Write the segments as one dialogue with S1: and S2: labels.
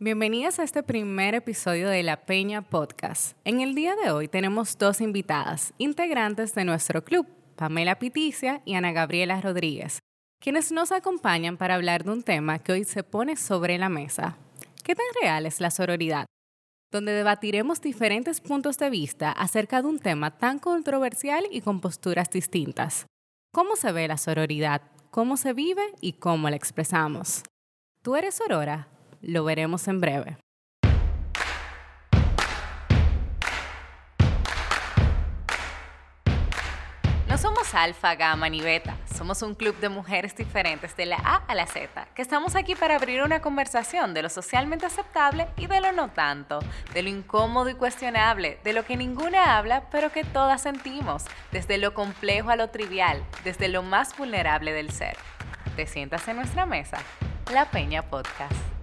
S1: Bienvenidas a este primer episodio de La Peña Podcast. En el día de hoy tenemos dos invitadas, integrantes de nuestro club, Pamela Piticia y Ana Gabriela Rodríguez, quienes nos acompañan para hablar de un tema que hoy se pone sobre la mesa. ¿Qué tan real es la sororidad? Donde debatiremos diferentes puntos de vista acerca de un tema tan controversial y con posturas distintas. ¿Cómo se ve la sororidad? ¿Cómo se vive y cómo la expresamos? ¿Tú eres sorora? Lo veremos en breve. No somos alfa, gamma ni beta. Somos un club de mujeres diferentes de la A a la Z, que estamos aquí para abrir una conversación de lo socialmente aceptable y de lo no tanto, de lo incómodo y cuestionable, de lo que ninguna habla pero que todas sentimos, desde lo complejo a lo trivial, desde lo más vulnerable del ser. ¿Te sientas en nuestra mesa? La Peña Podcast.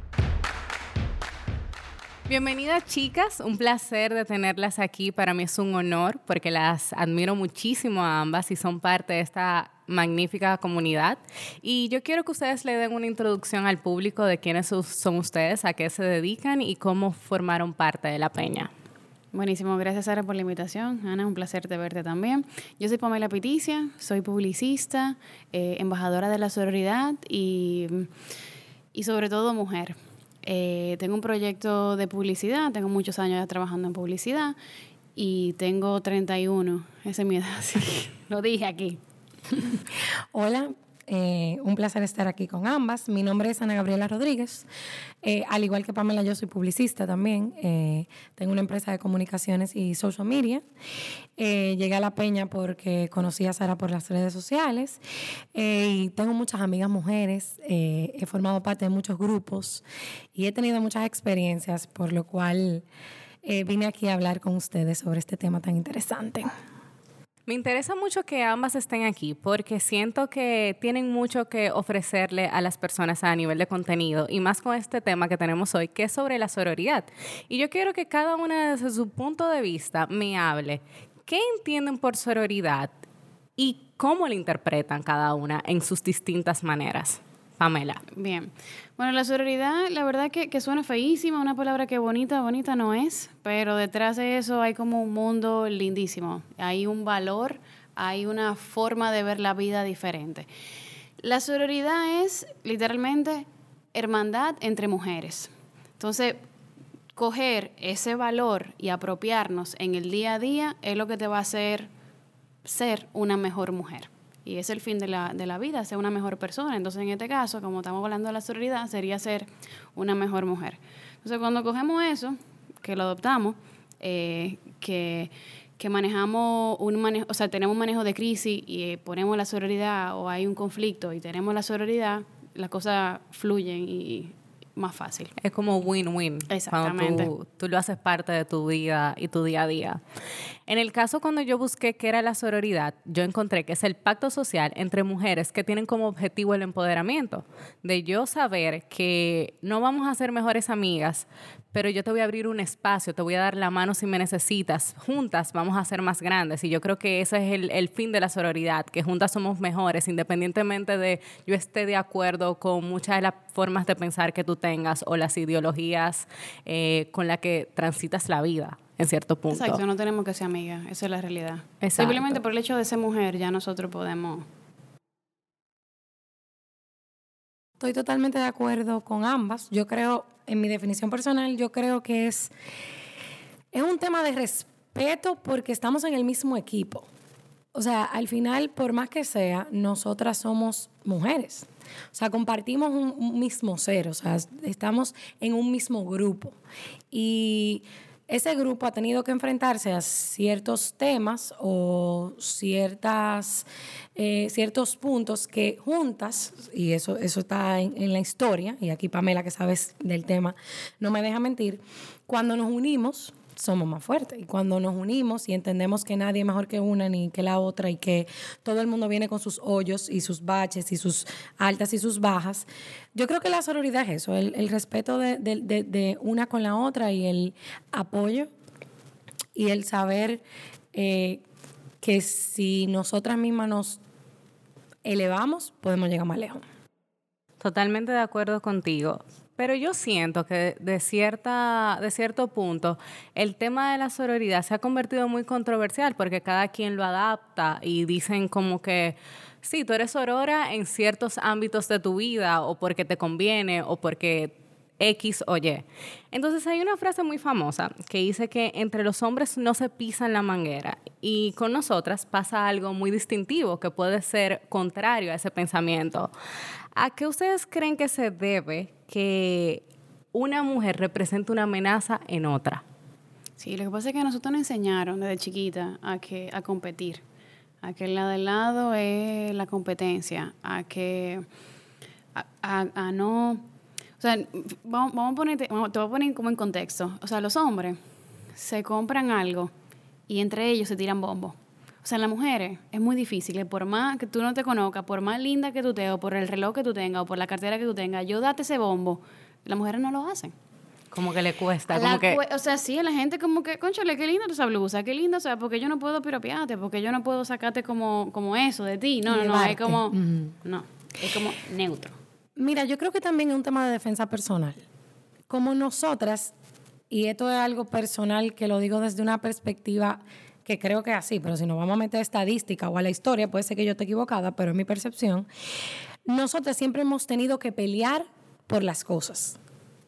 S1: Bienvenidas chicas, un placer de tenerlas aquí. Para mí es un honor porque las admiro muchísimo a ambas y son parte de esta magnífica comunidad. Y yo quiero que ustedes le den una introducción al público de quiénes son ustedes, a qué se dedican y cómo formaron parte de la peña.
S2: Buenísimo, gracias Sara por la invitación. Ana, un placer de verte también. Yo soy Pamela Piticia, soy publicista, eh, embajadora de la sororidad y, y sobre todo mujer. Eh, tengo un proyecto de publicidad, tengo muchos años ya trabajando en publicidad y tengo 31, esa es mi edad, lo dije aquí.
S3: Hola, eh, un placer estar aquí con ambas. Mi nombre es Ana Gabriela Rodríguez. Eh, al igual que Pamela, yo soy publicista también. Eh, tengo una empresa de comunicaciones y social media. llegué a La Peña porque conocí a Sara por las redes sociales y tengo muchas amigas mujeres. he formado parte de muchos grupos y he tenido muchas experiencias, por lo cual vine aquí a hablar con ustedes sobre este tema tan interesante.
S1: Me interesa mucho que ambas estén aquí porque siento que tienen mucho que ofrecerle a las personas a nivel de contenido y más con este tema que tenemos hoy, que es sobre la sororidad. Y yo quiero que cada una desde su punto de vista me hable. ¿Qué entienden por sororidad y cómo la interpretan cada una en sus distintas maneras? Pamela.
S2: Bien. Bueno, la sororidad, la verdad que, suena feísima, una palabra que bonita, bonita no es, pero detrás de eso hay como un mundo lindísimo. Hay un valor, hay una forma de ver la vida diferente. La sororidad es literalmente hermandad entre mujeres. Entonces, coger ese valor y apropiarnos en el día a día es lo que te va a hacer ser una mejor mujer y es el fin de la, de la vida, ser una mejor persona. Entonces, en este caso, como estamos hablando de la sororidad, sería ser una mejor mujer. Entonces, cuando cogemos eso, que lo adoptamos, eh, que, que, manejamos un manejo, o sea, tenemos un manejo de crisis y eh, ponemos la sororidad o hay un conflicto y tenemos la sororidad, las cosas fluyen y más fácil.
S1: Es como win-win. Exactamente. Cuando tú, lo haces parte de tu vida y tu día a día. En el caso cuando yo busqué qué era la sororidad, yo encontré que es el pacto social entre mujeres que tienen como objetivo el empoderamiento. De yo saber que no vamos a ser mejores amigas, pero yo te voy a abrir un espacio, te voy a dar la mano si me necesitas. Juntas vamos a ser más grandes. Y yo creo que ese es el, fin de la sororidad, que juntas somos mejores, independientemente de yo esté de acuerdo con muchas de las formas de pensar que tú tengas o las ideologías eh, con las que transitas la vida en cierto punto.
S2: Exacto, no tenemos que ser amigas, esa es la realidad. Simplemente por el hecho de ser mujer ya nosotros podemos...
S3: Estoy totalmente de acuerdo con ambas. Yo creo en mi definición personal, yo creo que es, es un tema de respeto porque estamos en el mismo equipo. O sea, al final, por más que sea, nosotras somos mujeres. O sea, compartimos un, mismo ser, o sea, estamos en un mismo grupo. Y ese grupo ha tenido que enfrentarse a ciertos temas o ciertas, eh, ciertos puntos que juntas, y eso, eso está en, en, la historia, y aquí Pamela, que sabes del tema, no me deja mentir, cuando nos unimos, somos más fuertes. Y cuando nos unimos y entendemos que nadie es mejor que una ni que la otra y que todo el mundo viene con sus hoyos y sus baches y sus altas y sus bajas, yo creo que la sororidad es eso, el, respeto de, una con la otra y el apoyo y el saber eh, que si nosotras mismas nos elevamos, podemos llegar más lejos.
S1: Totalmente de acuerdo contigo. Pero yo siento que de, cierta, de cierto punto el tema de la sororidad se ha convertido muy controversial porque cada quien lo adapta y dicen como que sí, tú eres sorora en ciertos ámbitos de tu vida o porque te conviene o porque X o Y. Entonces hay una frase muy famosa que dice que entre los hombres no se pisan la manguera y con nosotras pasa algo muy distintivo que puede ser contrario a ese pensamiento. ¿A qué ustedes creen que se debe que una mujer represente una amenaza en otra?
S2: Sí, lo que pasa es que nosotros nos enseñaron desde chiquita a, que, a competir, a que lado del lado es la competencia, a que a no sea, vamos, a ponerte, te voy a poner como en contexto. O sea, los hombres se compran algo y entre ellos se tiran bombos. O sea, las mujeres es muy difícil, por más que tú no te conozcas, por más linda que tú te o por el reloj que tú tengas, o por la cartera que tú tengas, yo date ese bombo. Las mujeres no lo hacen.
S1: Como que le cuesta, como que...
S2: O sea, sí, la gente como que, conchale, qué linda esa blusa, qué linda, o sea, porque yo no puedo piropiarte, porque yo no puedo sacarte como, como eso de ti. No, no, no, es como... No, es como neutro.
S3: Mira, yo creo que también es un tema de defensa personal. Como nosotras, y esto es algo personal que lo digo desde una perspectiva que creo que es así, pero si nos vamos a meter a estadística o a la historia, puede ser que yo esté equivocada, pero es mi percepción, nosotras siempre hemos tenido que pelear por las cosas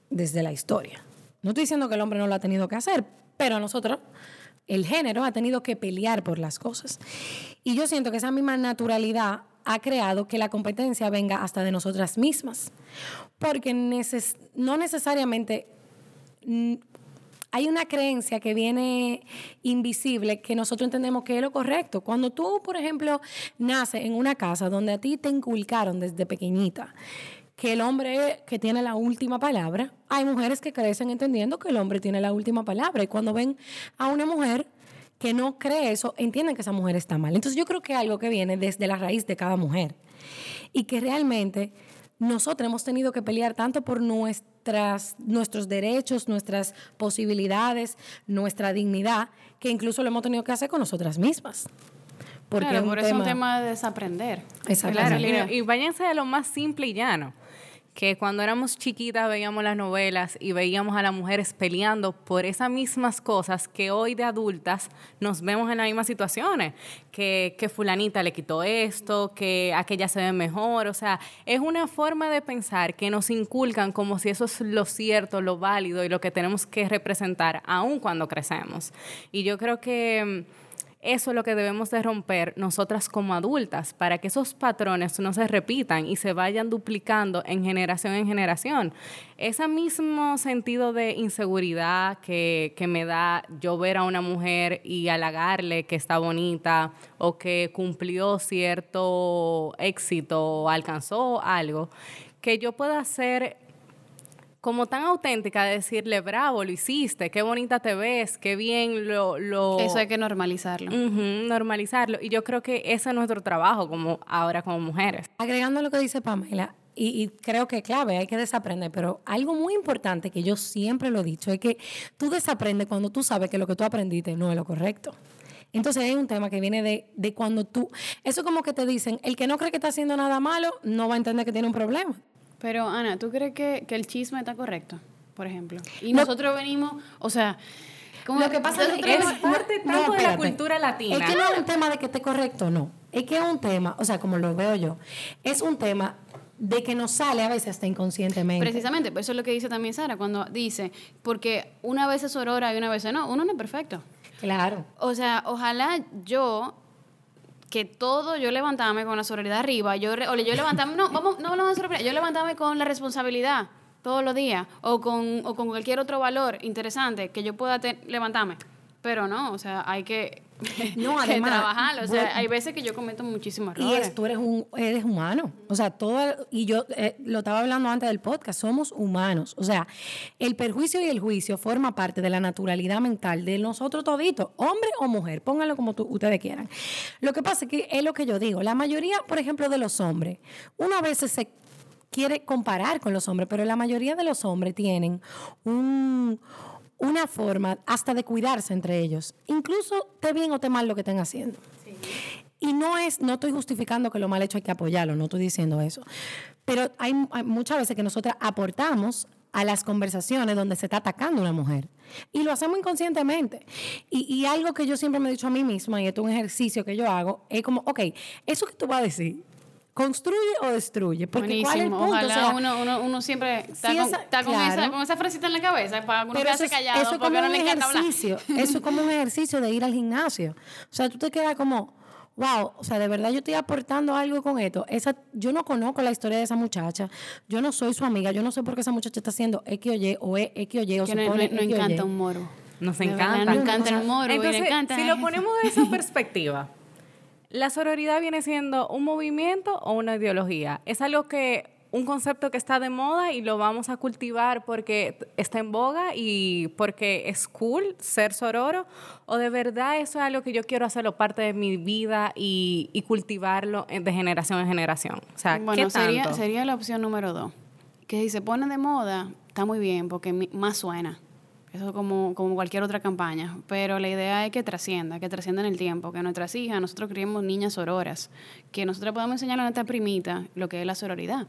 S3: desde la historia. No estoy diciendo que el hombre no lo ha tenido que hacer, pero nosotros, el género, ha tenido que pelear por las cosas. Y yo siento que esa misma naturalidad ha creado que la competencia venga hasta de nosotras mismas. Porque no necesariamente mm, hay una creencia que viene invisible que nosotros entendemos que es lo correcto. Cuando tú, por ejemplo, naces en una casa donde a ti te inculcaron desde pequeñita que el hombre que tiene la última palabra, hay mujeres que crecen entendiendo que el hombre tiene la última palabra y cuando ven a una mujer que no cree eso, entienden que esa mujer está mal. Entonces yo creo que algo que viene desde la raíz de cada mujer y que realmente nosotros hemos tenido que pelear tanto por nuestras, nuestros derechos, nuestras posibilidades, nuestra dignidad, que incluso lo hemos tenido que hacer con nosotras mismas.
S2: Porque claro, por eso es un tema de desaprender.
S1: Exactamente. y váyanse a lo más simple y llano que cuando éramos chiquitas veíamos las novelas y veíamos a las mujeres peleando por esas mismas cosas que hoy de adultas nos vemos en las mismas situaciones, que, que fulanita le quitó esto, que aquella se ve mejor, o sea, es una forma de pensar que nos inculcan como si eso es lo cierto, lo válido y lo que tenemos que representar aún cuando crecemos. Y yo creo que eso es lo que debemos de romper nosotras como adultas para que esos patrones no se repitan y se vayan duplicando en generación en generación. Ese mismo sentido de inseguridad que, que me da yo ver a una mujer y halagarle que está bonita o que cumplió cierto éxito o alcanzó algo, que yo pueda hacer como tan auténtica de decirle, bravo, lo hiciste, qué bonita te ves, qué bien lo... lo...
S2: Eso hay que normalizarlo.
S1: normalizarlo. Y yo creo que ese es nuestro trabajo como ahora como mujeres.
S3: Agregando lo que dice Pamela, y, y, creo que clave, hay que desaprender, pero algo muy importante que yo siempre lo he dicho es que tú desaprendes cuando tú sabes que lo que tú aprendiste no es lo correcto. Entonces hay un tema que viene de, de cuando tú, eso como que te dicen, el que no cree que está haciendo nada malo no va a entender que tiene un problema.
S2: Pero Ana, ¿tú crees que, que el chisme está correcto, por ejemplo? Y nosotros venimos, o sea,
S3: como lo que pasa es que
S1: es parte tanto de la cultura latina.
S3: Es que no es un tema de que esté correcto, no. Es que es un tema, o sea, como lo veo yo, es un tema de que nos sale a veces hasta inconscientemente.
S2: Precisamente, pues eso es lo que dice también Sara cuando dice, porque una vez es aurora y una vez no, uno no es perfecto.
S3: Claro.
S2: O sea, ojalá yo que todo yo levantarme con la sororidad arriba, yo, o yo levantarme, no, vamos, no hablamos de sororidad, yo levantarme con la responsabilidad todos los días o con, o con cualquier otro valor interesante que yo pueda levantarme. Pero no, o sea, hay que no, además, trabajar. O sea, hay veces que yo cometo muchísimos errores.
S3: Y tú eres, un, eres humano. O sea, todo, y yo eh, lo estaba hablando antes del podcast, somos humanos. O sea, el perjuicio y el juicio forma parte de la naturalidad mental de nosotros toditos, hombre o mujer, pónganlo como ustedes quieran. Lo que pasa es que es lo que yo digo, la mayoría, por ejemplo, de los hombres, una vez se quiere comparar con los hombres, pero la mayoría de los hombres tienen un una forma hasta de cuidarse entre ellos, incluso te bien o te mal lo que estén haciendo. Y no es, no estoy justificando que lo mal hecho hay que apoyarlo, no estoy diciendo eso. Pero hay, muchas veces que nosotras aportamos a las conversaciones donde se está atacando a una mujer. Y lo hacemos inconscientemente. Y, algo que yo siempre me he dicho a mí misma, y esto es un ejercicio que yo hago, es como, ok, eso que tú vas a decir, ¿Construye o destruye?
S2: Porque ¿cuál es el punto? Ojalá uno, uno, uno, siempre está, con, está con, esa, con, esa, frasita en la cabeza para uno callado eso porque no le encanta
S3: ejercicio, Eso es como un ejercicio de ir al gimnasio. O sea, tú te quedas como, wow, o sea, de verdad yo estoy aportando algo con esto. Esa, yo no conozco la historia de esa muchacha, yo no soy su amiga, yo no sé por qué esa muchacha está haciendo X o Y o es X o Y o
S2: se no,
S3: pone
S2: no, no encanta un moro.
S1: Nos encanta. Nos
S2: encanta el moro.
S1: Entonces, si lo ponemos de esa perspectiva, la sororidad viene siendo un movimiento o una ideología. Es algo que un concepto que está de moda y lo vamos a cultivar porque está en boga y porque es cool ser sororo o de verdad eso es algo que yo quiero hacerlo parte de mi vida y, cultivarlo de generación en generación. O sea,
S2: bueno, sería, sería la opción número dos. Que si se pone de moda, está muy bien porque más suena. Eso como, como cualquier otra campaña. Pero la idea es que trascienda, que trascienda en el tiempo, que nuestras hijas, nosotros criemos niñas sororas, que nosotros podamos enseñar a nuestra primita lo que es la sororidad.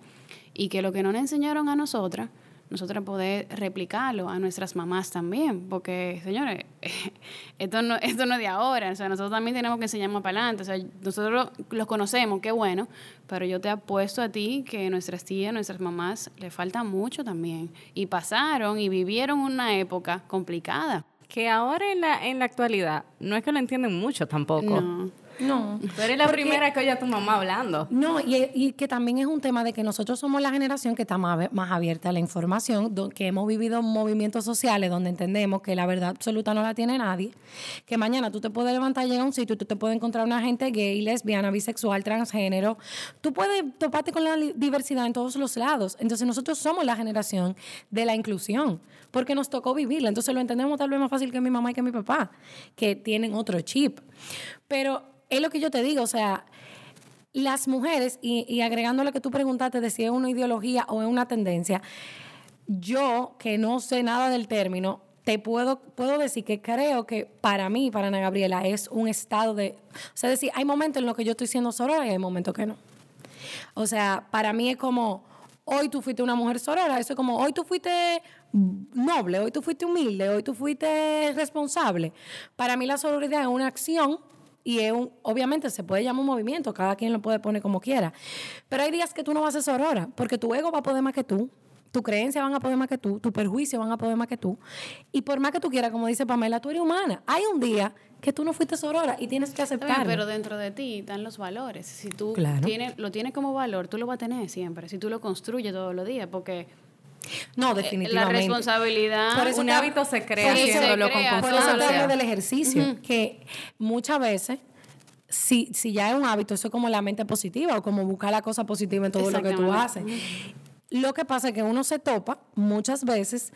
S2: Y que lo que no le enseñaron a nosotras, nosotros poder replicarlo a nuestras mamás también, porque, señores, esto no, esto no es de ahora, o sea, nosotros también tenemos que enseñar más para adelante, o sea, nosotros los conocemos, qué bueno, pero yo te apuesto a ti que nuestras tías, nuestras mamás, le falta mucho también, y pasaron y vivieron una época complicada.
S1: Que ahora en la, en la actualidad no es que lo entienden mucho tampoco.
S2: No.
S3: No.
S1: Tú eres la primera que oye a tu mamá hablando.
S3: No, y, que también es un tema de que nosotros somos la generación que está más, abierta a la información, que hemos vivido movimientos sociales donde entendemos que la verdad absoluta no la tiene nadie, que mañana tú te puedes levantar y llegar a un sitio y tú te puedes encontrar una gente gay, lesbiana, bisexual, transgénero. Tú puedes toparte con la diversidad en todos los lados. Entonces nosotros somos la generación de la inclusión, porque nos tocó vivirla. Entonces lo entendemos tal vez más fácil que mi mamá y que mi papá, que tienen otro chip. Pero es lo que yo te digo, o sea, las mujeres, y, agregando lo que tú preguntaste de si es una ideología o es una tendencia, yo que no sé nada del término, te puedo, puedo decir que creo que para mí, para Ana Gabriela, es un estado de... O sea, decir, hay momentos en los que yo estoy siendo sorora y hay momentos que no. O sea, para mí es como, hoy tú fuiste una mujer sorora, eso es como, hoy tú fuiste noble, hoy tú fuiste humilde, hoy tú fuiste responsable. Para mí la sororidad es una acción y es un, obviamente se puede llamar un movimiento, cada quien lo puede poner como quiera. Pero hay días que tú no vas a ser sorora, porque tu ego va a poder más que tú, tu creencia van a poder más que tú, tu perjuicio van a poder más que tú. Y por más que tú quieras, como dice Pamela, tú eres humana. Hay un día que tú no fuiste sorora y tienes que aceptarlo.
S2: Pero dentro de ti están los valores. Si tú tienes, lo tienes como valor, tú lo vas a tener siempre. Si tú lo construyes todos los días, porque
S3: no, definitivamente.
S2: La responsabilidad.
S1: un hábito se crea haciéndolo con constancia.
S3: Por eso del ejercicio, que muchas veces si, si ya es un hábito, eso es como la mente positiva o como buscar la cosa positiva en todo lo que tú haces. Lo que pasa es que uno se topa muchas veces,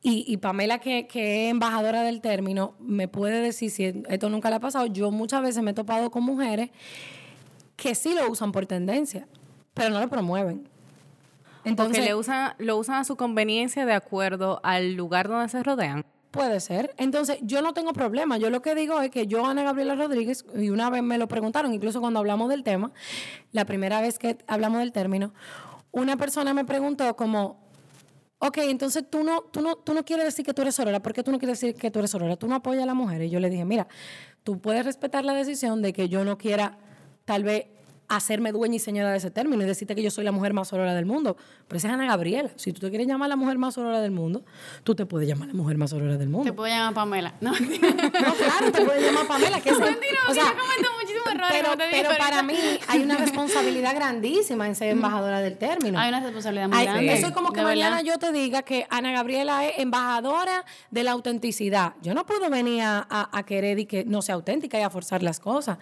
S3: y, y Pamela, que, que, es embajadora del término, me puede decir si esto nunca le ha pasado. Yo muchas veces me he topado con mujeres que sí lo usan por tendencia, pero no lo promueven.
S1: Entonces, Porque le usan, lo usan a su conveniencia de acuerdo al lugar donde se rodean.
S3: Puede ser. Entonces, yo no tengo problema. Yo lo que digo es que yo, Ana Gabriela Rodríguez, y una vez me lo preguntaron, incluso cuando hablamos del tema, la primera vez que hablamos del término, una persona me preguntó como, ok, entonces tú no, tú no, tú no quieres decir que tú eres sorora. ¿Por qué tú no quieres decir que tú eres sorora? Tú no apoyas a la mujer. Y yo le dije, mira, tú puedes respetar la decisión de que yo no quiera tal vez hacerme dueña y señora de ese término y decirte que yo soy la mujer más sorora del mundo. Pero esa es Ana Gabriela. Si tú te quieres llamar la mujer más sorora del mundo, tú te puedes llamar la mujer más sorora del mundo.
S2: Te puedo llamar Pamela. No,
S3: no claro, te puedes llamar Pamela. Que es,
S2: Mentira, o sea, muchísimos errores.
S3: Pero, pero para mí hay una responsabilidad grandísima en ser embajadora del término.
S2: Hay una responsabilidad muy grande.
S3: Eso es como que mañana yo te diga que Ana Gabriela es embajadora de la autenticidad. Yo no puedo venir a, a querer y que no sea auténtica y a forzar las cosas.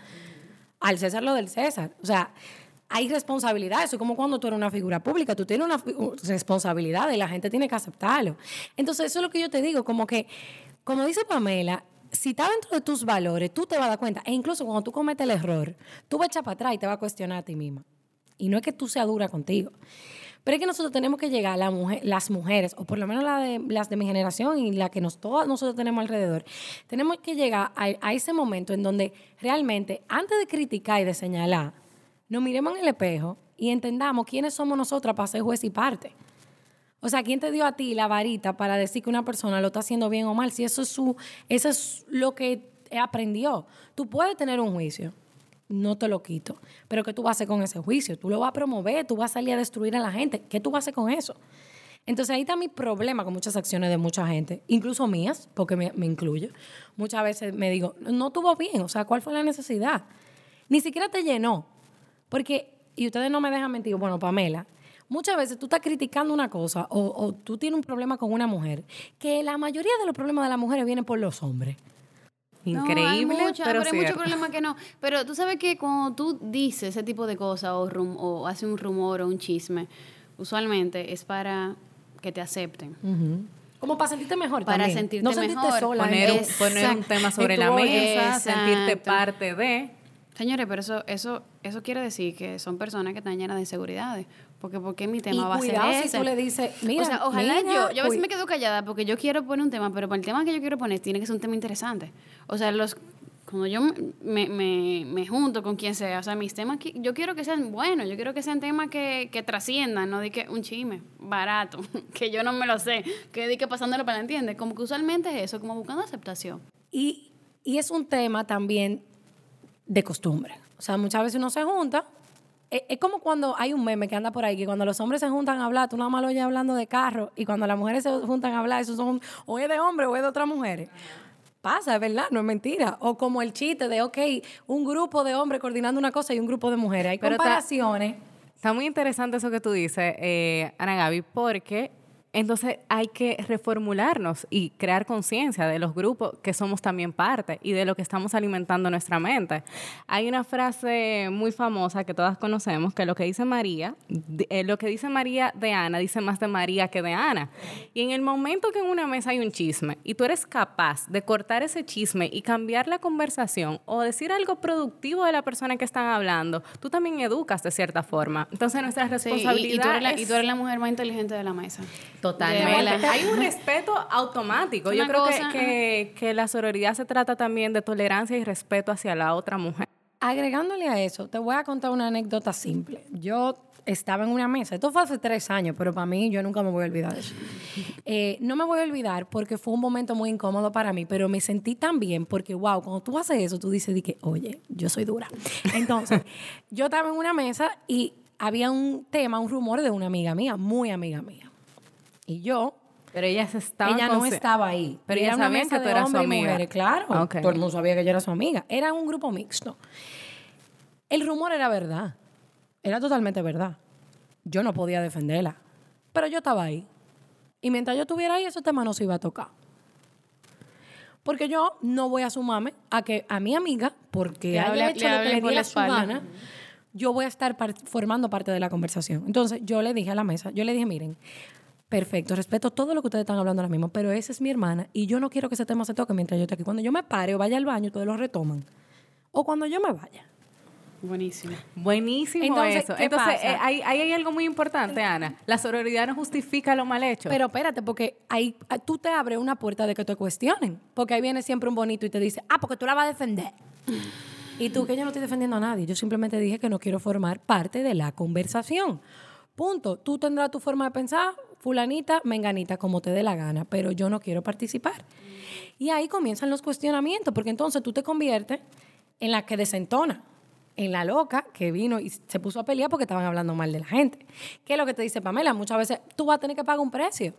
S3: Al César lo del César. O sea, hay responsabilidad. Eso es como cuando tú eres una figura pública, tú tienes una responsabilidad y la gente tiene que aceptarlo. Entonces, eso es lo que yo te digo, como que, como dice Pamela, si está dentro de tus valores, tú te vas a dar cuenta. E incluso cuando tú cometes el error, tú vas a echar para atrás y te vas a cuestionar a ti misma. Y no es que tú seas dura contigo. Pero es que nosotros tenemos que llegar, la mujer, las mujeres, o por lo menos de, las de mi generación y la que nos, todas nosotros tenemos alrededor, tenemos que llegar a, a ese momento en donde realmente, antes de criticar y de señalar, nos miremos en el espejo y entendamos quiénes somos nosotras para ser juez y parte. O sea, ¿quién te dio a ti la varita para decir que una persona lo está haciendo bien o mal? Si eso es su, eso es lo que aprendió. Tú puedes tener un juicio, no te lo quito. Pero ¿qué tú vas a hacer con ese juicio? Tú lo vas a promover, tú vas a salir a destruir a la gente. ¿Qué tú vas a hacer con eso? Entonces ahí está mi problema con muchas acciones de mucha gente, incluso mías, porque me, me incluye. Muchas veces me digo, no tuvo bien, o sea, ¿cuál fue la necesidad? Ni siquiera te llenó. Porque, y ustedes no me dejan mentir, bueno, Pamela, muchas veces tú estás criticando una cosa o, tú tienes un problema con una mujer, que la mayoría de los problemas de las mujeres vienen por los hombres.
S1: Increíble, pero,
S2: hay muchos problemas que no. Pero tú sabes que cuando tú dices ese tipo de cosas o, o haces un rumor o un chisme, usualmente es para que te acepten.
S3: Como para sentirte mejor
S2: Para
S3: también.
S2: sentirte no mejor.
S1: Sola, poner, un, poner un tema sobre la mesa, sentirte parte de...
S2: Señores, pero eso, eso, eso quiere decir que son personas que están llenas de inseguridades. Porque ¿por qué mi tema va a ser ese?
S3: si tú le dices, mira, o sea,
S2: ojalá yo, yo a veces me quedo callada porque yo quiero poner un tema, pero para el tema que yo quiero poner tiene que ser un tema interesante. O sea, los cuando yo me, me, me, junto con quien sea, o sea, mis temas, yo quiero que sean buenos, yo quiero que sean temas que, que trasciendan, no de que un chisme barato, que yo no me lo sé, que di que pasándolo para la entiende, como que usualmente es eso, como buscando aceptación.
S3: Y, y es un tema también de costumbre. O sea, muchas veces uno se junta es, como cuando hay un meme que anda por ahí, que cuando los hombres se juntan a hablar, tú nada más lo oyes hablando de carro, y cuando las mujeres se juntan a hablar, eso son o es de hombre o es de otras mujeres. Pasa, es verdad, no es mentira. O como el chiste de, ok, un grupo de hombres coordinando una cosa y un grupo de mujeres. Hay comparaciones.
S1: Está, muy interesante eso que tú dices, eh, Ana Gaby, porque entonces hay que reformularnos y crear conciencia de los grupos que somos también parte y de lo que estamos alimentando nuestra mente. Hay una frase muy famosa que todas conocemos que lo que dice María, eh, lo que dice María de Ana dice más de María que de Ana. Y en el momento que en una mesa hay un chisme y tú eres capaz de cortar ese chisme y cambiar la conversación o decir algo productivo de la persona que están hablando, tú también educas de cierta forma. Entonces nuestra responsabilidad
S2: y, y tú eres la mujer más inteligente de la mesa.
S1: Totalmente. Hay un respeto automático. Yo creo que, que, la sororidad se trata también de tolerancia y respeto hacia la otra mujer.
S3: Agregándole a eso, te voy a contar una anécdota simple. Yo estaba en una mesa, esto fue hace tres años, pero para mí yo nunca me voy a olvidar de eso. Eh, no me voy a olvidar porque fue un momento muy incómodo para mí, pero me sentí tan bien porque, wow, cuando tú haces eso, tú dices, que, oye, yo soy dura. Entonces, yo estaba en una mesa y había un tema, un rumor de una amiga mía, muy amiga mía. Y yo
S1: pero ella estaba
S3: Ella no estaba ahí.
S1: Pero ella sabía que tú eras su amiga.
S3: claro. Todo el mundo sabía que yo era su amiga. Era un grupo mixto. El rumor era verdad. Era totalmente verdad. Yo no podía defenderla. Pero yo estaba ahí. Y mientras yo estuviera ahí, ese tema no se iba a tocar. Porque yo no voy a sumarme a que a mi amiga, porque haya hecho lo que le su gana, yo voy a estar formando parte de la conversación. Entonces, yo le dije a la mesa, yo le dije, miren, Perfecto, respeto todo lo que ustedes están hablando ahora mismo, pero esa es mi hermana y yo no quiero que ese tema se toque mientras yo esté aquí. Cuando yo me pare o vaya al baño, ustedes lo retoman. O cuando yo me vaya.
S2: Buenísimo.
S1: Buenísimo Entonces, eso. Entonces, eh, ahí, hay algo muy importante, Ana. La sororidad no justifica lo mal hecho.
S3: Pero espérate, porque ahí ah, tú te abres una puerta de que te cuestionen. Porque ahí viene siempre un bonito y te dice, ah, porque tú la vas a defender. y tú, que yo no estoy defendiendo a nadie. Yo simplemente dije que no quiero formar parte de la conversación. Punto. Tú tendrás tu forma de pensar, fulanita, menganita, como te dé la gana, pero yo no quiero participar. Y ahí comienzan los cuestionamientos, porque entonces tú te conviertes en la que desentona, en la loca que vino y se puso a pelear porque estaban hablando mal de la gente. ¿Qué es lo que te dice Pamela? Muchas veces tú vas a tener que pagar un precio.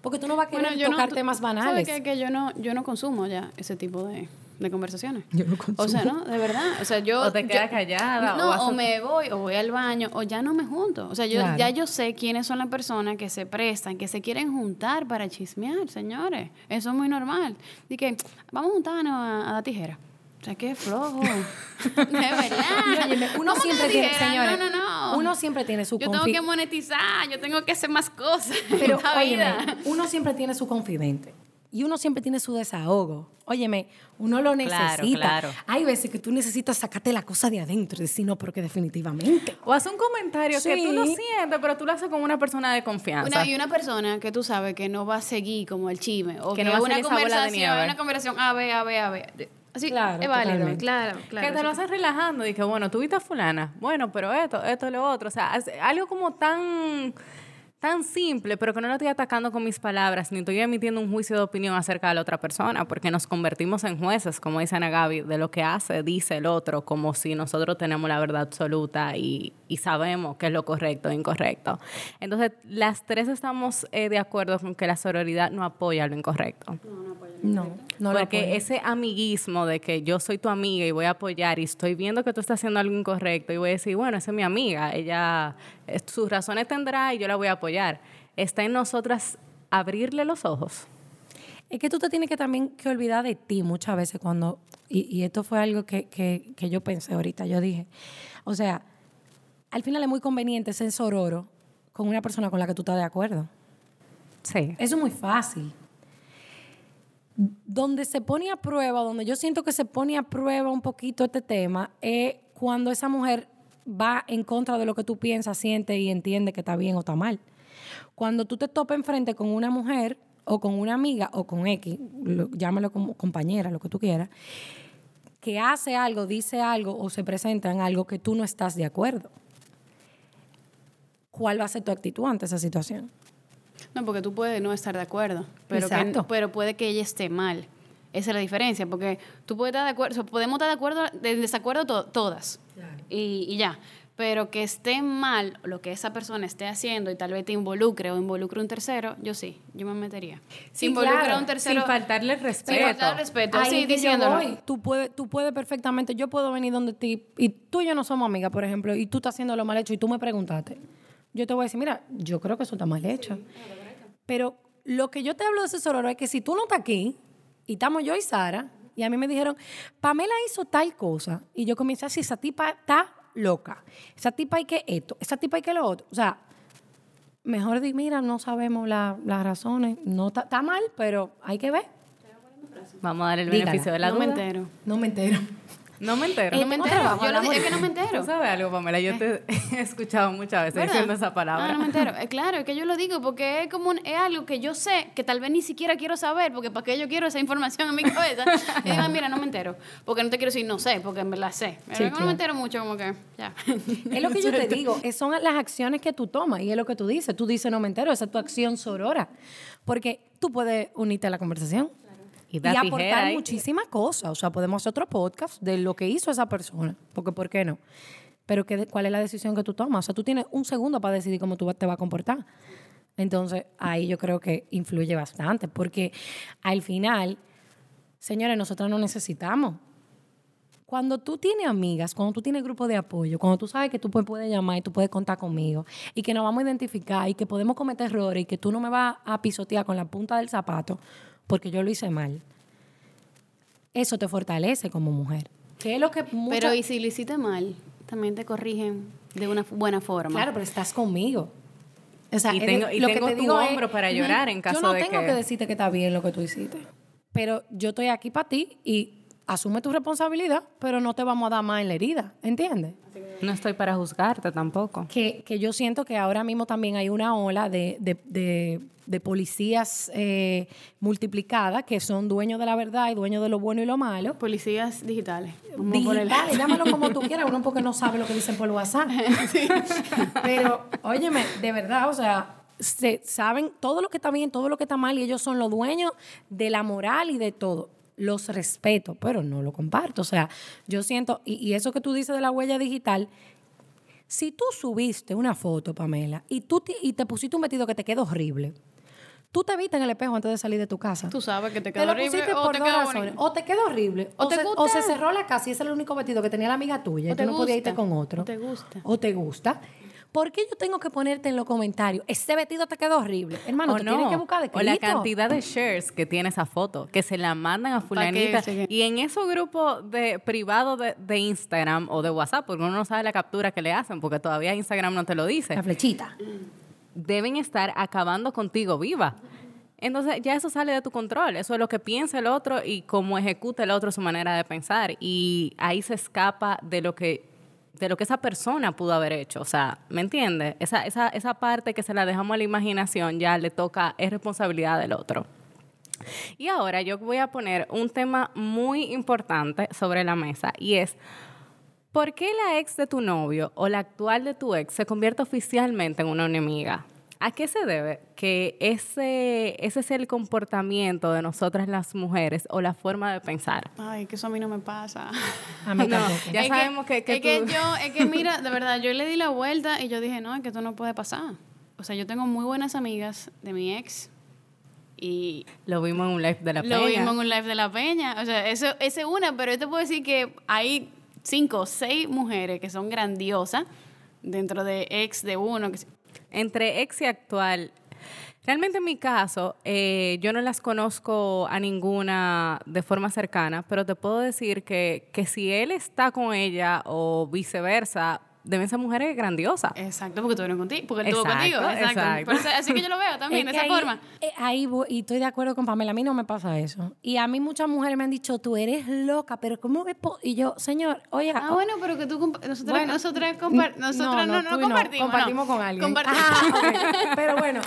S3: Porque tú no vas a querer tocar temas banales.
S2: ¿Sabes que, que yo no yo no consumo ya ese tipo de, de conversaciones. Yo no O sea, ¿no? De verdad. O sea, yo...
S1: O te quedas callada.
S2: No, o, me voy, o voy al baño, o ya no me junto. O sea, yo ya yo sé quiénes son las personas que se prestan, que se quieren juntar para chismear, señores. Eso es muy normal. Dije, vamos a juntarnos a, la tijera. O sea, qué flojo. de verdad.
S3: uno siempre tiene, señores, no, no, no. Uno siempre tiene su
S2: Yo tengo que monetizar, yo tengo que hacer más cosas.
S3: Pero, óyeme, uno siempre tiene su confidente y uno siempre tiene su desahogo. Óyeme, uno lo necesita. Claro, Hay veces que tú necesitas sacarte la cosa de adentro y decir, no, pero que definitivamente.
S1: O hacer un comentario que tú lo sientes, pero tú lo haces con una persona de confianza.
S2: y una persona que tú sabes que no va a seguir como el chisme. O que, no va a una conversación, una conversación A, B, A, B, A, B. Así, claro, es válido, claro, claro.
S1: Que te lo haces relajando y que, bueno, tú viste a fulana. Bueno, pero esto, esto, lo otro. O sea, algo como tan tan simple, pero que no lo estoy atacando con mis palabras, ni estoy emitiendo un juicio de opinión acerca de la otra persona, porque nos convertimos en jueces, como dice Ana Gaby, de lo que hace, dice el otro, como si nosotros tenemos la verdad absoluta y, sabemos qué es lo correcto e incorrecto. Entonces, las tres estamos eh, de acuerdo con que la sororidad no apoya lo incorrecto.
S3: No, no apoya lo No, no
S1: Porque ese amiguismo de que yo soy tu amiga y voy a apoyar y estoy viendo que tú estás haciendo algo incorrecto y voy a decir, bueno, esa es mi amiga, ella sus razones tendrá y yo la voy a apoyar. Está en nosotras abrirle los ojos.
S3: Es que tú te tienes que también que olvidar de ti muchas veces cuando, y, esto fue algo que, que, yo pensé ahorita, yo dije, o sea, al final es muy conveniente ser sororo con una persona con la que tú estás de acuerdo.
S1: Sí.
S3: Eso es muy fácil. Donde se pone a prueba, donde yo siento que se pone a prueba un poquito este tema, es cuando esa mujer va en contra de lo que tú piensas, sientes y entiendes que está bien o está mal. Cuando tú te topas enfrente con una mujer o con una amiga o con X, llámalo como compañera, lo que tú quieras, que hace algo, dice algo o se presenta en algo que tú no estás de acuerdo. ¿Cuál va a ser tu actitud ante esa situación?
S2: No, porque tú puedes no estar de acuerdo, pero, pero puede que ella esté mal. Esa es la diferencia, porque tú puedes estar de acuerdo, podemos estar de acuerdo, de desacuerdo todas. Y, ya. Pero que esté mal lo que esa persona esté haciendo y tal vez te involucre o involucre un tercero, yo sí, yo me metería.
S1: Si involucra a un tercero. Sin faltarle respeto. Sin faltarle
S2: respeto, sí, diciéndolo.
S3: Tú puedes, tú puedes perfectamente, yo puedo venir donde ti y tú y yo no somos amigas, por ejemplo, y tú estás haciendo lo mal hecho y tú me preguntaste. Yo te voy a decir, mira, yo creo que eso está mal hecho. Pero lo que yo te hablo de ese sororo es que si tú no estás aquí, y estamos yo y Sara, y a mí me dijeron, Pamela hizo tal cosa. Y yo comencé así, esa tipa está loca. Esa tipa hay que esto, esa tipa hay que lo otro. O sea, mejor di, mira, no sabemos las razones. No está mal, pero hay que ver.
S1: Vamos a dar el beneficio de la
S2: duda. No me entero.
S3: No me entero.
S1: No me entero.
S2: no me entero. Yo lo es que no me entero.
S1: ¿Tú sabes algo, Pamela? Yo te he escuchado muchas veces diciendo esa palabra.
S2: No, no me entero. Eh, claro, es que yo lo digo porque es como es algo que yo sé que tal vez ni siquiera quiero saber porque para qué yo quiero esa información en mi cabeza. y digo, mira, no me entero. Porque no te quiero decir no sé, porque en verdad sé. Pero no me entero mucho, como que ya.
S3: Es lo que yo te digo. Son las acciones que tú tomas y es lo que tú dices. Tú dices no me entero. Esa es tu acción sorora. Porque tú puedes unirte a la conversación y, aportar muchísimas cosas. O sea, podemos hacer otro podcast de lo que hizo esa persona, porque ¿por qué no? Pero ¿qué, ¿cuál es la decisión que tú tomas? O sea, tú tienes un segundo para decidir cómo tú te vas a comportar. Entonces, ahí yo creo que influye bastante, porque al final, señores, nosotros no necesitamos. Cuando tú tienes amigas, cuando tú tienes grupo de apoyo, cuando tú sabes que tú puedes llamar y tú puedes contar conmigo y que nos vamos a identificar y que podemos cometer errores y que tú no me vas a pisotear con la punta del zapato, porque yo lo hice mal. Eso te fortalece como mujer.
S2: ¿Qué es lo que Pero y si lo hiciste mal, también te corrigen de una buena forma.
S3: Claro, pero estás conmigo.
S1: O sea, y tengo, y lo tengo que te tu hombro para llorar en caso
S3: de
S1: que...
S3: Yo no tengo que decirte que está bien lo que tú hiciste. Pero yo estoy aquí para ti y asume tu responsabilidad, pero no te vamos a dar más en la herida, ¿entiendes?
S1: No estoy para juzgarte tampoco.
S3: Que, que yo siento que ahora mismo también hay una ola de, de, de, policías eh, multiplicadas que son dueños de la verdad y dueños de lo bueno y lo malo.
S2: Policías digitales.
S3: Digitales, llámalo como tú quieras, uno porque no sabe lo que dicen por WhatsApp. Pero, óyeme, de verdad, o sea, se saben todo lo que está bien, todo lo que está mal y ellos son los dueños de la moral y de todo los respeto, pero no lo comparto. O sea, yo siento, y, eso que tú dices de la huella digital, si tú subiste una foto, Pamela, y, tú te, y te pusiste un vestido que te queda horrible, tú te viste en el espejo antes de salir de tu casa.
S2: Tú sabes que te quedó horrible. o te
S3: razones. O te quedó horrible. O, o, se cerró la casa y ese es el único vestido que tenía la amiga tuya. y tú no podías irte con otro.
S2: O te gusta.
S3: O te gusta. ¿Por qué yo tengo que ponerte en los comentarios? Ese vestido te quedó horrible. Hermano, te tienes que buscar de
S1: O la cantidad de shares que tiene esa foto, que se la mandan a fulanita. Y en esos grupos de privado de, Instagram o de WhatsApp, porque uno no sabe la captura que le hacen, porque todavía Instagram no te lo dice.
S3: La flechita.
S1: Deben estar acabando contigo viva. Entonces ya eso sale de tu control, eso es lo que piensa el otro y cómo ejecuta el otro su manera de pensar y ahí se escapa de lo que de lo que esa persona pudo haber hecho. O sea, ¿me entiendes? Esa, esa, esa parte que se la dejamos a la imaginación ya le toca, es responsabilidad del otro. Y ahora yo voy a poner un tema muy importante sobre la mesa y es, ¿por qué la ex de tu novio o la actual de tu ex se convierte oficialmente en una enemiga? ¿A qué se debe que ese, ese es el comportamiento de nosotras las mujeres o la forma de pensar?
S2: Ay, que eso a mí no me pasa.
S3: A mí no,
S1: Ya sabemos que, que,
S2: es que yo, es que mira, de verdad, yo le di la vuelta y yo dije, no, es que esto no puede pasar. O sea, yo tengo muy buenas amigas de mi ex y...
S1: Lo vimos en un live de la Peña.
S2: Lo vimos en un live de la Peña. O sea, eso, es una, pero yo te puedo decir que hay cinco o seis mujeres que son grandiosas dentro de ex de uno. Que
S1: entre ex y actual, realmente en mi caso, eh, yo no las conozco a ninguna de forma cercana, pero te puedo decir que, que si él está con ella o viceversa, deben ser mujeres grandiosas.
S2: Exacto, porque estuvieron contigo, porque él estuvo contigo. Exacto. así que yo lo veo también, de esa forma.
S3: Eh, ahí voy, y estoy de acuerdo con Pamela, a mí no me pasa eso. Y a mí muchas mujeres me han dicho, tú eres loca, pero ¿cómo es Y yo, señor, oye...
S2: Ah, bueno, pero que tú... Nosotros, bueno, nosotras, compar nosotros no, no, no, compartimos.
S3: compartimos con alguien. Compartimos. Ah, Pero bueno,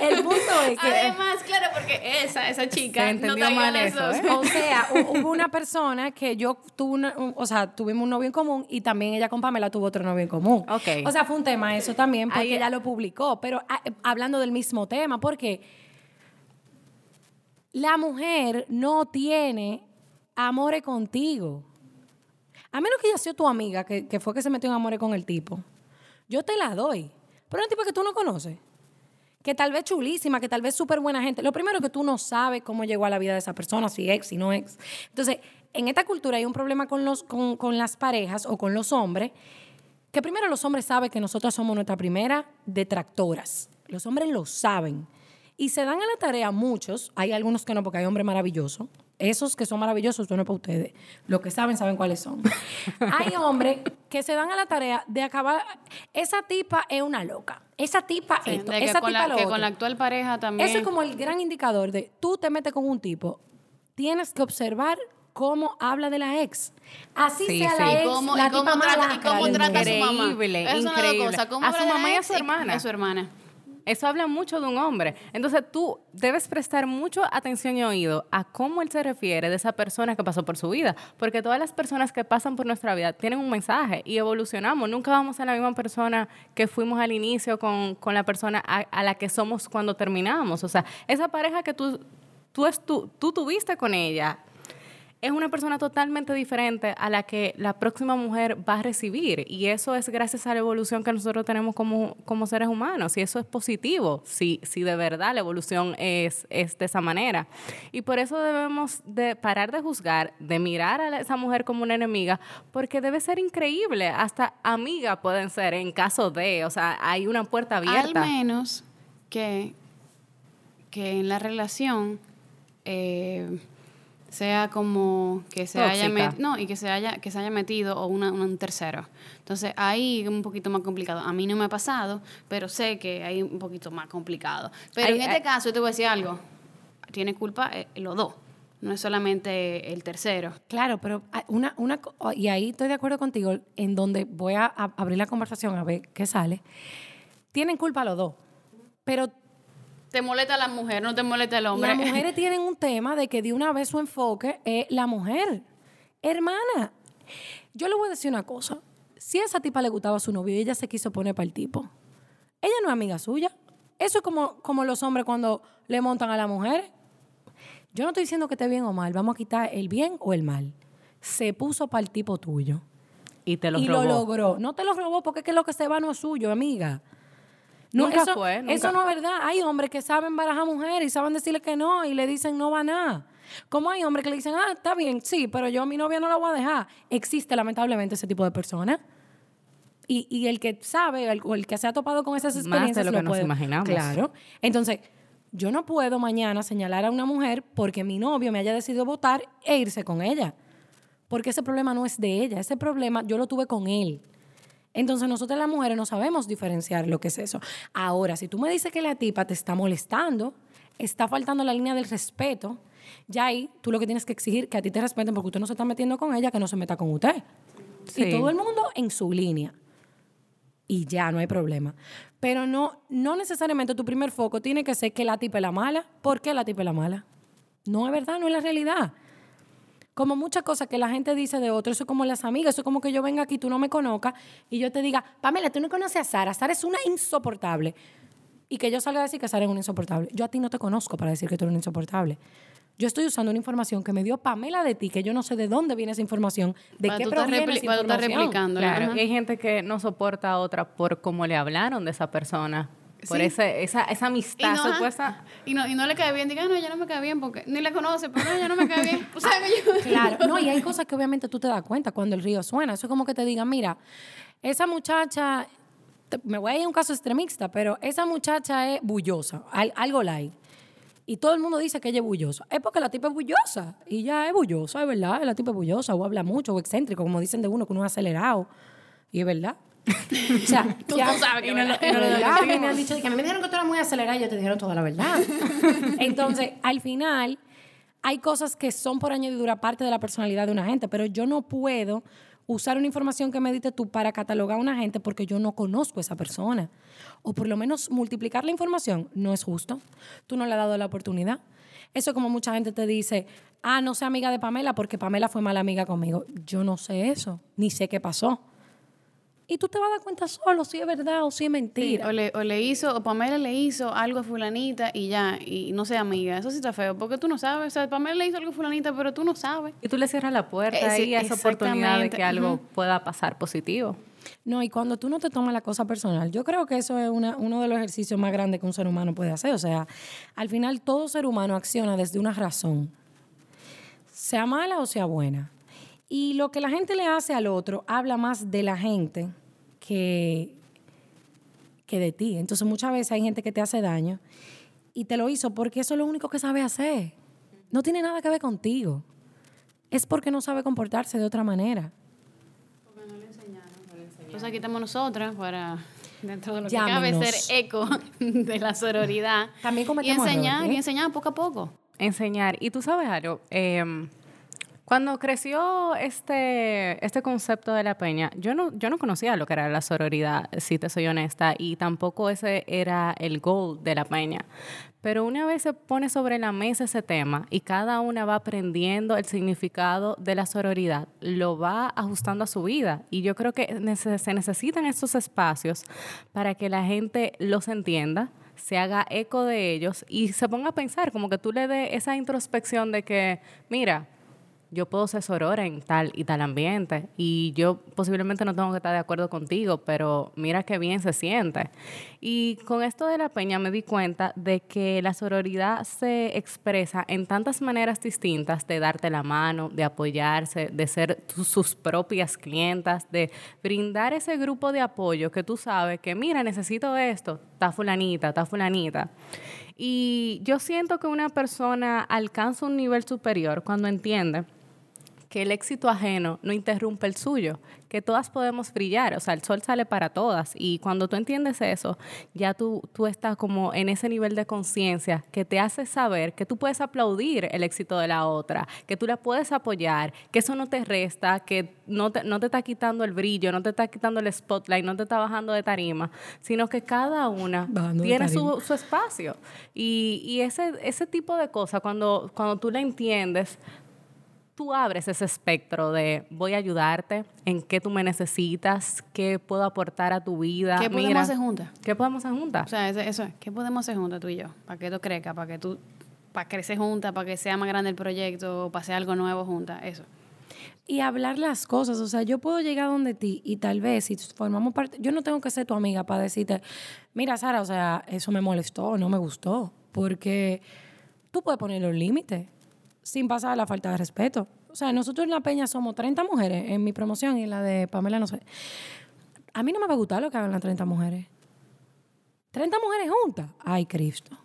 S3: el punto es que...
S2: Además, claro, porque esa, esa chica Se entendió mal eso,
S3: ¿eh? O sea, hubo una persona que yo tuve una... O sea, tuvimos un novio en común y también ella con Pamela tuvo otro novio en común.
S1: Okay.
S3: O sea, fue un tema eso también, porque ella lo publicó, pero ah, hablando del mismo tema, porque la mujer no tiene amores contigo. A menos que ella sea tu amiga, que, que fue que se metió en amores con el tipo. Yo te la doy. Pero es un tipo que tú no conoces. Que tal vez chulísima, que tal vez súper buena gente. Lo primero que tú no sabes cómo llegó a la vida de esa persona, si ex, si no ex. Entonces, en esta cultura hay un problema con, los, con, con las parejas o con los hombres que primero los hombres saben que nosotros somos nuestra primera detractoras. Los hombres lo saben. Y se dan a la tarea muchos, hay algunos que no, porque hay hombres maravillosos. Esos que son maravillosos, esto no para ustedes. Los que saben, saben cuáles son. hay hombres que se dan a la tarea de acabar. Esa tipa es una loca. Esa tipa esto. esa
S2: tipa
S3: lo
S2: que con la actual pareja también.
S3: Eso es como el gran indicador de tú te metes con un tipo, tienes que observar cómo habla de la ex. Así sea la ex,
S2: cómo,
S3: la
S2: cómo trata, y cómo trata a su mamá.
S1: Increíble, increíble.
S2: a su mamá y a su hermana. A su hermana.
S1: Eso habla mucho de un hombre. Entonces tú debes prestar mucho atención y oído a cómo él se refiere de esa persona que pasó por su vida. Porque todas las personas que pasan por nuestra vida tienen un mensaje y evolucionamos. Nunca vamos a la misma persona que fuimos al inicio con, con la persona a, a, la que somos cuando terminamos. O sea, esa pareja que tú, tú, tú, tú tuviste con ella es una persona totalmente diferente a la que la próxima mujer va a recibir. Y eso es gracias a la evolución que nosotros tenemos como, como seres humanos. Y eso es positivo, si, si de verdad la evolución es, es de esa manera. Y por eso debemos de parar de juzgar, de mirar a esa mujer como una enemiga, porque debe ser increíble. Hasta amiga pueden ser en caso de, o sea, hay una puerta abierta.
S2: Al menos que, que en la relación... Eh, sea como que se haya no y que se haya que se haya metido o una, un tercero. Entonces ahí es un poquito más complicado. A mí no me ha pasado pero sé que hay un poquito más complicado. Pero en este caso yo te voy a decir algo. Tiene culpa eh, los dos. No es solamente el tercero.
S3: Claro pero una una y ahí estoy de acuerdo contigo en donde voy a abrir la conversación a ver qué sale. Tienen culpa los dos pero
S2: te molesta la mujer, no te molesta el hombre.
S3: Las mujeres tienen un tema de que de una vez su enfoque es la mujer. Hermana, yo le voy a decir una cosa. Si a esa tipa le gustaba a su novio y ella se quiso poner para el tipo, ella no es amiga suya. Eso es como, como los hombres cuando le montan a la mujer. Yo no estoy diciendo que esté bien o mal. Vamos a quitar el bien o el mal. Se puso para el tipo tuyo.
S1: Y te lo
S3: y
S1: lo
S3: logró. No te lo robó porque es que lo que se va no es suyo, amiga.
S1: Nunca eso, fue.
S3: Eso no es verdad. Hay hombres que saben barajar a mujeres y saben decirle que no y le dicen no va nada. Como hay hombres que le dicen, ah, está bien, sí, pero yo a mi novia no la voy a dejar. Existe lamentablemente ese tipo de personas. Y, y el que sabe, el, el, que se ha topado con esas experiencias,
S1: Más de lo, que nos imaginamos.
S3: Claro. Entonces, yo no puedo mañana señalar a una mujer porque mi novio me haya decidido votar e irse con ella. Porque ese problema no es de ella. Ese problema yo lo tuve con él. Entonces nosotros las mujeres no sabemos diferenciar lo que es eso. Ahora, si tú me dices que la tipa te está molestando, está faltando la línea del respeto, ya ahí tú lo que tienes que exigir que a ti te respeten porque usted no se está metiendo con ella, que no se meta con usted. Y todo el mundo en su línea. Y ya, no hay problema. Pero no, no necesariamente tu primer foco tiene que ser que la tipa es la mala. ¿Por qué la tipa es la mala? No es verdad, no es la realidad como muchas cosas que la gente dice de otros, eso es como las amigas, eso es como que yo venga aquí, tú no me conozcas y yo te diga, Pamela, tú no conoces a Sara, Sara es una insoportable. y que yo salga a decir que Sara es un insoportable. Yo a ti no te conozco para decir que tú eres un insoportable. Yo estoy usando una información que me dio Pamela de ti, que yo no sé de dónde viene esa información, de qué proviene esa información.
S2: replicando.
S1: Claro, hay gente que no soporta a otra por cómo le hablaron de esa persona. Por ese, esa, esa amistad
S2: y no,
S1: supuesta.
S2: Y no, y no le cae bien. Diga, no, ella no me cae bien porque ni la conoce, pero no, ella no me cae bien. O sea, yo...
S3: Claro, no, y hay cosas que obviamente tú te das cuenta cuando el río suena. Eso es como que te digan, mira, esa muchacha, me voy a ir a un caso extremista, pero esa muchacha es bullosa, algo like. Y todo el mundo dice que ella es bullosa. Es porque la tipa es bullosa. Y ya es bullosa, es verdad. La tipa es bullosa, o habla mucho, o excéntrico, como dicen de uno, que uno es acelerado. Y es verdad.
S2: O sea, tú, sabes que no, no,
S3: me han dicho que a mí me dijeron que tú eras muy acelerada y yo te dijeron toda la verdad. Entonces, al final, hay cosas que son por añadidura parte de la personalidad de una gente, pero yo no puedo usar una información que me diste tú para catalogar a una gente porque yo no conozco a esa persona. O por lo menos multiplicar la información no es justo. Tú no le has dado la oportunidad. Eso como mucha gente te dice, ah, no sé amiga de Pamela porque Pamela fue mala amiga conmigo. Yo no sé eso, ni sé qué pasó. Y tú te vas a dar cuenta solo si es verdad o si es mentira.
S2: o, le, o, le, hizo, o Pamela le hizo algo a fulanita y ya, y no sé, amiga. Eso sí está feo, porque tú no sabes. O sea, Pamela le hizo algo a fulanita, pero tú no sabes.
S1: Y tú le cierras la puerta ahí a esa oportunidad de que algo pueda pasar positivo.
S3: No, y cuando tú no te tomas la cosa personal, yo creo que eso es una, uno de los ejercicios más grandes que un ser humano puede hacer. O sea, al final todo ser humano acciona desde una razón, sea mala o sea buena. Y lo que la gente le hace al otro habla más de la gente que, que de ti. Entonces muchas veces hay gente que te hace daño y te lo hizo porque eso es lo único que sabe hacer. No tiene nada que ver contigo. Es porque no sabe comportarse de otra manera.
S2: Porque no le enseñaron. Entonces aquí estamos nosotras para dentro de lo que cabe ser eco de la sororidad.
S3: También
S2: y enseñar, y enseñar poco a poco.
S1: Enseñar. Y tú sabes algo, eh, cuando creció este, este concepto de la peña, yo no, yo no conocía lo que era la sororidad, si te soy honesta, y tampoco ese era el goal de la peña. Pero una vez se pone sobre la mesa ese tema y cada una va aprendiendo el significado de la sororidad, lo va ajustando a su vida. Y yo creo que se necesitan estos espacios para que la gente los entienda, se haga eco de ellos y se ponga a pensar, como que tú le des esa introspección de que, mira, yo puedo ser sorora en tal y tal ambiente y yo posiblemente no tengo que estar de acuerdo contigo, pero mira qué bien se siente. Y con esto de la peña me di cuenta de que la sororidad se expresa en tantas maneras distintas de darte la mano, de apoyarse, de ser sus propias clientas, de brindar ese grupo de apoyo que tú sabes que, mira, necesito esto, está fulanita, está fulanita. Y yo siento que una persona alcanza un nivel superior cuando entiende que el éxito ajeno no interrumpe el suyo, que todas podemos brillar, o sea, el sol sale para todas y cuando tú entiendes eso, ya tú, tú estás como en ese nivel de conciencia que te hace saber que tú puedes aplaudir el éxito de la otra, que tú la puedes apoyar, que eso no te resta, que no te, no te está quitando el brillo, no te está quitando el spotlight, no te está bajando de tarima, sino que cada una tiene su, su, espacio. Y, y, ese, ese tipo de cosas, cuando, cuando tú la entiendes, tú abres ese espectro de voy a ayudarte, en qué tú me necesitas, qué puedo aportar a tu vida.
S2: ¿Qué podemos hacer juntas?
S1: ¿Qué podemos hacer juntas?
S2: O sea, eso, es, ¿qué podemos hacer juntas tú y yo? Para que tú crezcas, para que tú, para crecer juntas, para que sea más grande el proyecto, para hacer algo nuevo juntas, eso.
S3: Y hablar las cosas, o sea, yo puedo llegar donde ti y tal vez si formamos parte, yo no tengo que ser tu amiga para decirte, mira Sara, o sea, eso me molestó, no me gustó, porque tú puedes poner los límites sin pasar a la falta de respeto. O sea, nosotros en La Peña somos 30 mujeres en mi promoción y en la de Pamela, no sé. A mí no me va a gustar lo que hagan las 30 mujeres. 30 mujeres juntas. Ay, Cristo.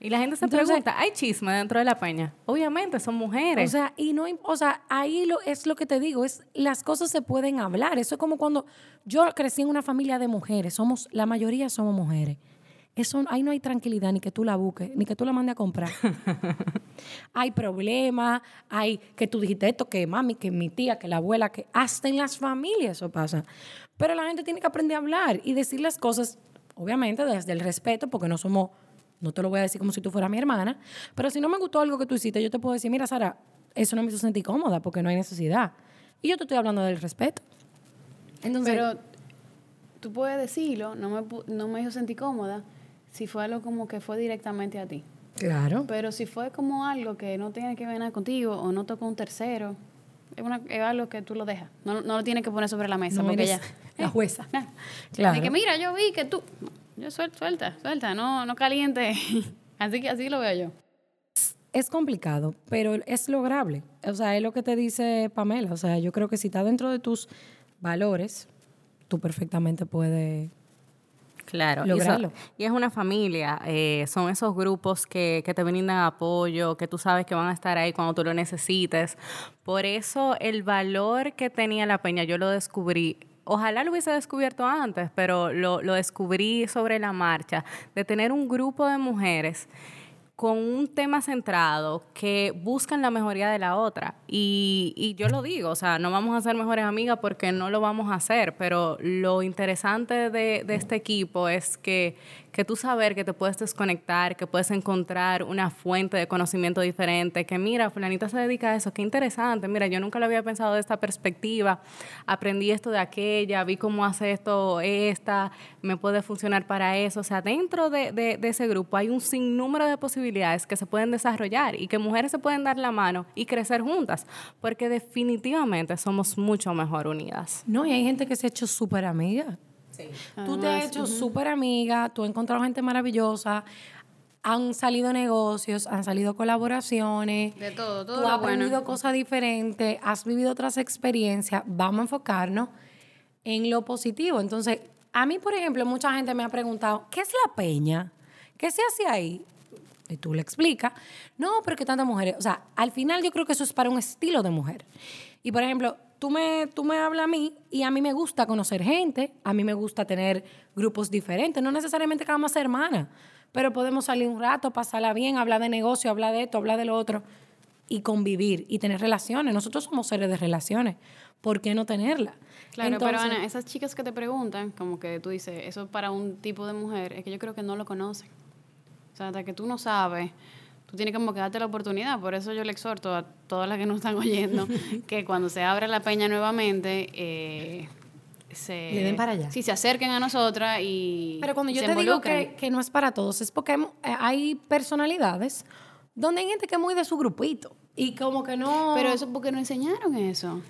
S1: Y la gente se pregunta, ¿hay chisme dentro de la peña? Obviamente, son mujeres.
S3: O sea, y no, o sea, ahí lo, es lo que te digo, es las cosas se pueden hablar. Eso es como cuando yo crecí en una familia de mujeres, somos, la mayoría somos mujeres. Eso, ahí no hay tranquilidad, ni que tú la busques, ni que tú la mandes a comprar. hay problemas, hay que tú dijiste esto, que mami, que mi tía, que la abuela, que hasta en las familias eso pasa. Pero la gente tiene que aprender a hablar y decir las cosas, obviamente desde el respeto, porque no somos, no te lo voy a decir como si tú fueras mi hermana, pero si no me gustó algo que tú hiciste, yo te puedo decir, mira, Sara, eso no me hizo sentir cómoda porque no hay necesidad. Y yo te estoy hablando del respeto.
S2: Entonces, pero tú puedes decirlo, no me, no me hizo sentir cómoda, si fue algo como que fue directamente a ti.
S3: Claro.
S2: Pero si fue como algo que no tiene que ver nada contigo o no tocó un tercero, es, una, es algo que tú lo dejas. No, no lo tienes que poner sobre la mesa
S3: No
S2: porque ya.
S3: la jueza.
S2: Nah.
S3: Claro.
S2: De que mira, yo vi que tú. Yo suelta, suelta, suelta, no, no caliente. así que así lo veo yo.
S3: Es complicado, pero es lograble. O sea, es lo que te dice Pamela. O sea, yo creo que si está dentro de tus valores, tú perfectamente puedes
S1: Claro, y, so- y es una familia, eh, son esos grupos que, que te brindan apoyo, que tú sabes que van a estar ahí cuando tú lo necesites. Por eso el valor que tenía la peña, yo lo descubrí. Ojalá lo hubiese descubierto antes, pero lo, lo descubrí sobre la marcha, de tener un grupo de mujeres con un tema centrado que buscan la mejoría de la otra. Y, y yo lo digo, o sea, no vamos a ser mejores amigas porque no lo vamos a hacer, pero lo interesante de, de este equipo es que, que tú saber que te puedes desconectar, que puedes encontrar una fuente de conocimiento diferente, que mira, fulanita se dedica a eso, qué interesante, mira, yo nunca lo había pensado de esta perspectiva, aprendí esto de aquella, vi cómo hace esto esta, me puede funcionar para eso, o sea, dentro de, de- de ese grupo hay un sinnúmero de posibilidades que se pueden desarrollar y que mujeres se pueden dar la mano y crecer juntas, porque definitivamente somos mucho mejor unidas.
S3: No, y hay gente que se ha hecho súper amiga. Tú te has hecho súper amiga, tú has encontrado gente maravillosa, han salido negocios, han salido colaboraciones.
S2: De todo, todo
S3: Tú
S2: lo
S3: has
S2: bueno.
S3: aprendido cosas diferentes, has vivido otras experiencias. Vamos a enfocarnos en lo positivo. Entonces, a mí, por ejemplo, mucha gente me ha preguntado, ¿qué es la peña? ¿Qué se hace ahí? Y tú le explicas, no, pero que tantas mujeres. O sea, al final yo creo que eso es para un estilo de mujer. Y por ejemplo, tú me, tú me hablas a mí y a mí me gusta conocer gente, a mí me gusta tener grupos diferentes. No necesariamente que vamos a ser hermanas, pero podemos salir un rato, pasarla bien, hablar de negocio, hablar de esto, hablar de lo otro y convivir y tener relaciones. Nosotros somos seres de relaciones. ¿Por qué no tenerlas?
S2: Claro, pero Ana, esas chicas que te preguntan, como que tú dices, eso para un tipo de mujer, es que yo creo que no lo conocen. O sea, hasta que tú no sabes, tú tienes como que darte la oportunidad. Por eso yo le exhorto a todas las que nos están oyendo que cuando se abra la peña nuevamente, eh, se...
S3: Le den para allá.
S2: Sí, se acerquen a nosotras y
S3: Pero cuando yo
S2: se
S3: te digo que, que no es para todos, es porque eh, hay personalidades donde hay gente que es muy de su grupito y como que no...
S2: Pero eso porque no enseñaron eso.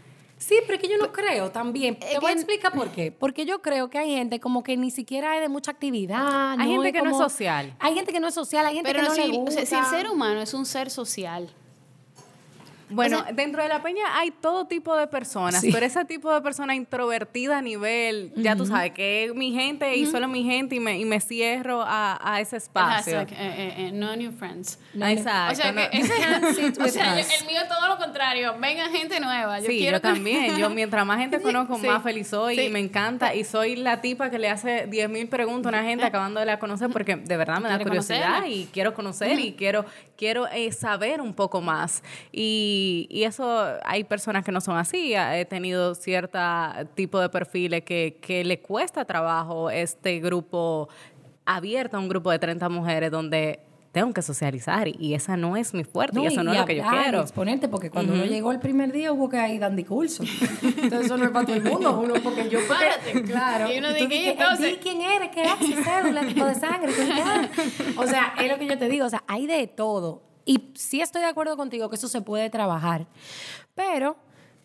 S3: Sí, pero es que yo no creo también. Te voy a explicar por qué. Porque yo creo que hay gente como que ni siquiera es de mucha actividad.
S1: Hay gente que no es social.
S3: Hay gente que no es social, hay gente
S2: Pero
S3: que no
S2: si,
S3: le
S2: o
S3: gusta.
S2: sea, si el ser humano es un ser social,
S1: Bueno, dentro de la peña hay todo tipo de personas,
S3: Sí.
S1: pero ese tipo de persona introvertida a nivel, ya tú sabes, que es mi gente y solo mi gente y me, y me cierro a, a ese espacio.
S2: hashtag, eh, eh, eh, no new friends.
S1: Ah, Exacto.
S2: O sea,
S1: no-
S2: que ese o sea, yo- el mío es todo lo contrario. Venga gente nueva. Yo
S1: sí,
S2: quiero
S1: yo también. Yo mientras más gente conozco,
S2: Sí.
S1: más feliz soy
S2: Sí.
S1: y me encanta. Y soy la tipa que le hace 10.000 preguntas a una gente acabando de la conocer porque de verdad me da curiosidad
S2: conocerla.
S1: y quiero conocer y quiero, quiero eh, saber un poco más. Y, y eso, hay personas que no son así. He tenido cierta tipo de perfiles que, que le cuesta trabajo este grupo abierto a un grupo de 30 mujeres donde tengo que socializar y, esa no es mi fuerte y eso no es lo que yo quiero.
S3: exponerte, porque cuando uno llegó el primer día hubo que ir dando curso. Entonces eso no es para todo el mundo, uno porque yo
S2: Párate.
S3: claro.
S2: Y uno
S3: tú
S2: ¿y
S3: que-
S2: entonces?
S3: di quién eres, qué haces, cédula, tipo de sangre, qué. O sea, es lo que yo te digo, o sea, hay de todo. Y sí estoy de acuerdo contigo que eso se puede trabajar. Pero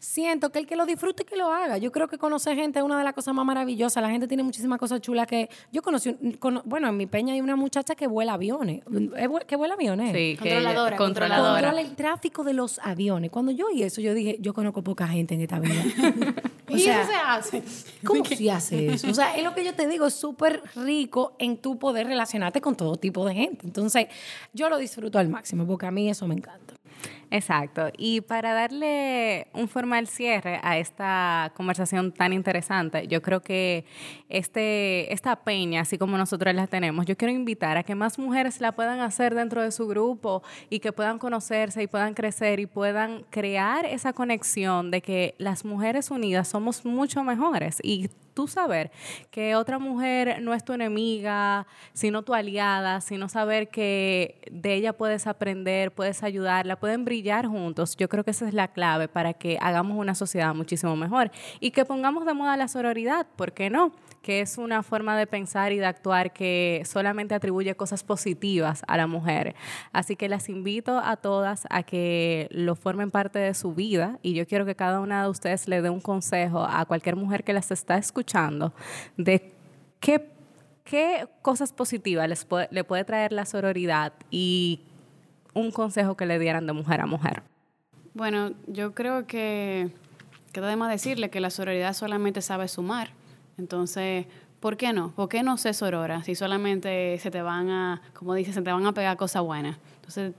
S3: siento que el que lo disfrute que lo haga. Yo creo que conocer gente es una de las cosas más maravillosas. La gente tiene muchísimas cosas chulas que yo conocí, un- cono- bueno, en mi peña hay una muchacha que vuela aviones, que vuela aviones.
S1: Sí, que-
S2: Controladora,
S1: controladora.
S3: Controla el tráfico de los aviones. Cuando yo oí eso, yo dije, yo conozco poca gente en esta vida. o
S2: y
S3: sea,
S2: eso se hace.
S3: ¿cómo se hace eso? O sea, es lo que yo te digo, es súper rico en tu poder relacionarte con todo tipo de gente. Entonces, yo lo disfruto al máximo porque a mí eso me encanta.
S1: Exacto. Y para darle un formal cierre a esta conversación tan interesante, yo creo que este, esta peña, así como nosotros la tenemos, yo quiero invitar a que más mujeres la puedan hacer dentro de su grupo y que puedan conocerse y puedan crecer y puedan crear esa conexión de que las mujeres unidas somos mucho mejores y tú saber que otra mujer no es tu enemiga, sino tu aliada, sino saber que de ella puedes aprender, puedes ayudarla, pueden brillar juntos, yo creo que esa es la clave para que hagamos una sociedad muchísimo mejor y que pongamos de moda la sororidad, ¿por qué no? Que es una forma de pensar y de actuar que solamente atribuye cosas positivas a la mujer. Así que las invito a todas a que lo formen parte de su vida y yo quiero que cada una de ustedes le dé un consejo a cualquier mujer que las está escuchando de qué, qué cosas positivas les le puede traer la sororidad y un consejo que le dieran de mujer a mujer.
S2: Bueno, yo creo que queda de más decirle que la sororidad solamente sabe sumar. Entonces, ¿por qué no? ¿Por qué no se sorora si solamente se te van a, como dices, se te van a pegar cosas buenas? Entonces,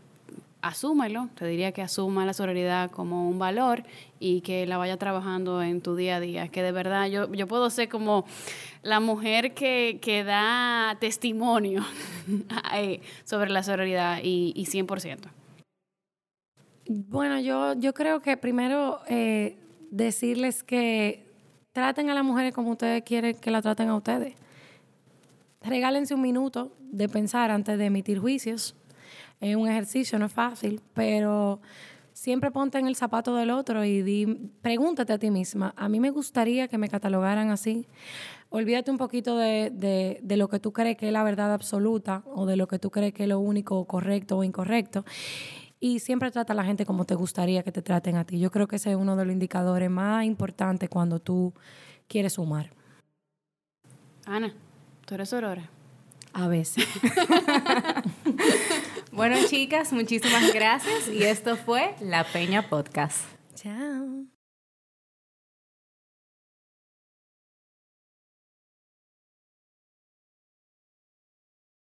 S2: asúmelo, te diría que asuma la sororidad como un valor y que la vaya trabajando en tu día a día, que de verdad yo, yo puedo ser como la mujer que, que da testimonio sobre la sororidad y, y 100%.
S3: Bueno, yo, yo creo que primero eh, decirles que traten a las mujeres como ustedes quieren que la traten a ustedes. Regálense un minuto de pensar antes de emitir juicios es un ejercicio, no es fácil, pero siempre ponte en el zapato del otro y di, pregúntate a ti misma, a mí me gustaría que me catalogaran así. Olvídate un poquito de, de, lo que tú crees que es la verdad absoluta o de lo que tú crees que es lo único correcto o incorrecto. Y siempre trata a la gente como te gustaría que te traten a ti. Yo creo que ese es uno de los indicadores más importantes cuando tú quieres sumar.
S2: Ana, tú eres aurora.
S3: A veces.
S1: bueno, chicas, muchísimas gracias. Y esto fue La Peña Podcast.
S3: Chao.